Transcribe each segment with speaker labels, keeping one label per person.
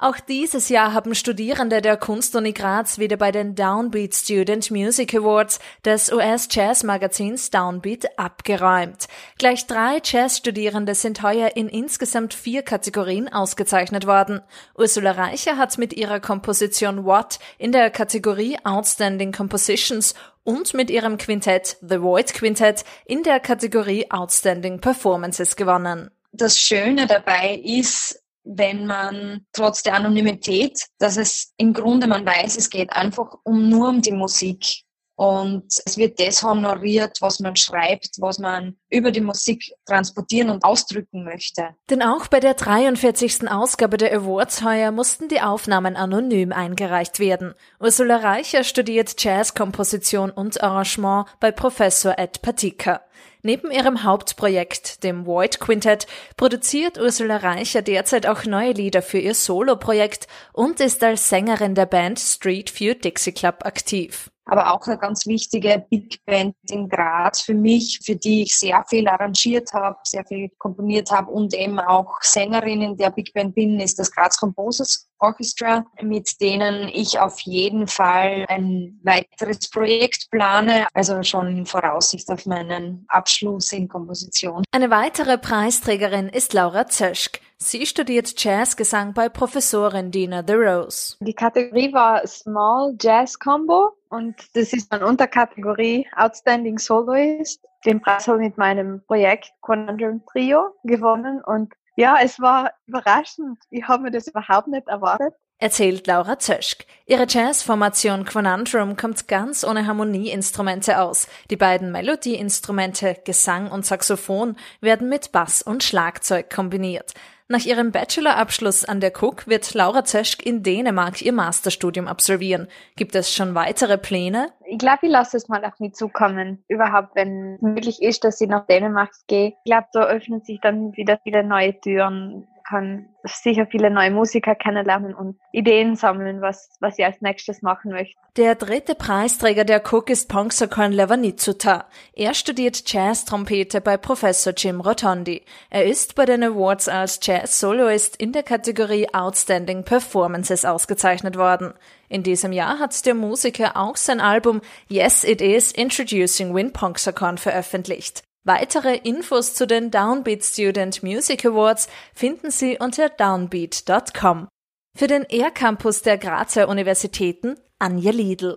Speaker 1: Auch dieses Jahr haben Studierende der Kunstuni Graz wieder bei den Downbeat Student Music Awards des US-Jazz-Magazins Downbeat abgeräumt. Gleich drei Jazz-Studierende sind heuer in insgesamt vier Kategorien ausgezeichnet worden. Ursula Reicher hat mit ihrer Komposition What in der Kategorie Outstanding Compositions und mit ihrem Quintett The Void Quintett in der Kategorie Outstanding Performances gewonnen.
Speaker 2: Das Schöne dabei ist, wenn man trotz der Anonymität, dass es im Grunde man weiß, es geht einfach um nur um die Musik. Und es wird das honoriert, was man schreibt, was man über die Musik transportieren und ausdrücken möchte.
Speaker 1: Denn auch bei der 43. Ausgabe der Awards heuer mussten die Aufnahmen anonym eingereicht werden. Ursula Reicher studiert Jazzkomposition und Arrangement bei Professor Ed Patika. Neben ihrem Hauptprojekt, dem Void Quintet, produziert Ursula Reicher derzeit auch neue Lieder für ihr Soloprojekt und ist als Sängerin der Band Street View Dixie Club aktiv.
Speaker 2: Aber auch eine ganz wichtige Big Band in Graz für mich, für die ich sehr viel arrangiert habe, sehr viel komponiert habe und eben auch Sängerin in der Big Band bin, ist das Graz Composers Orchestra, mit denen ich auf jeden Fall ein weiteres Projekt plane, also schon in Voraussicht auf meinen Abschluss in Komposition.
Speaker 1: Eine weitere Preisträgerin ist Laura Zöschk. Sie studiert Jazzgesang bei Professorin Dina The Rose.
Speaker 3: Die Kategorie war Small Jazz Combo und das ist eine Unterkategorie Outstanding Soloist. Den Preis habe ich mit meinem Projekt Conundrum Trio gewonnen und ja, es war überraschend. Ich habe mir das überhaupt nicht erwartet.
Speaker 1: Erzählt Laura Zöschk. Ihre Jazzformation Conundrum kommt ganz ohne Harmonieinstrumente aus. Die beiden Melodieinstrumente Gesang und Saxophon werden mit Bass und Schlagzeug kombiniert. Nach ihrem Bachelorabschluss an der Cook wird Laura Zeschk in Dänemark ihr Masterstudium absolvieren. Gibt es schon weitere Pläne?
Speaker 3: Ich glaube, ich lasse es mal auf mich zukommen. Überhaupt, wenn es möglich ist, dass ich nach Dänemark gehe. Ich glaube, da öffnen sich dann wieder viele neue Türen kann sicher viele neue Musiker kennenlernen und Ideen sammeln, was, was ich als nächstes machen möchte.
Speaker 1: Der dritte Preisträger der Cook ist Pongsakon Levanitsuta. Er studiert Jazz-Trompete bei Professor Jim Rotondi. Er ist bei den Awards als Jazz-Soloist in der Kategorie Outstanding Performances ausgezeichnet worden. In diesem Jahr hat der Musiker auch sein Album Yes It Is Introducing Win Pongsakon veröffentlicht. Weitere Infos zu den Downbeat Student Music Awards finden Sie unter downbeat.com. Für den Air Campus der Grazer Universitäten Anja Liedl.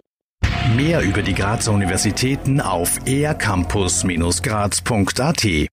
Speaker 4: Mehr über die Grazer Universitäten auf aircampus-graz.at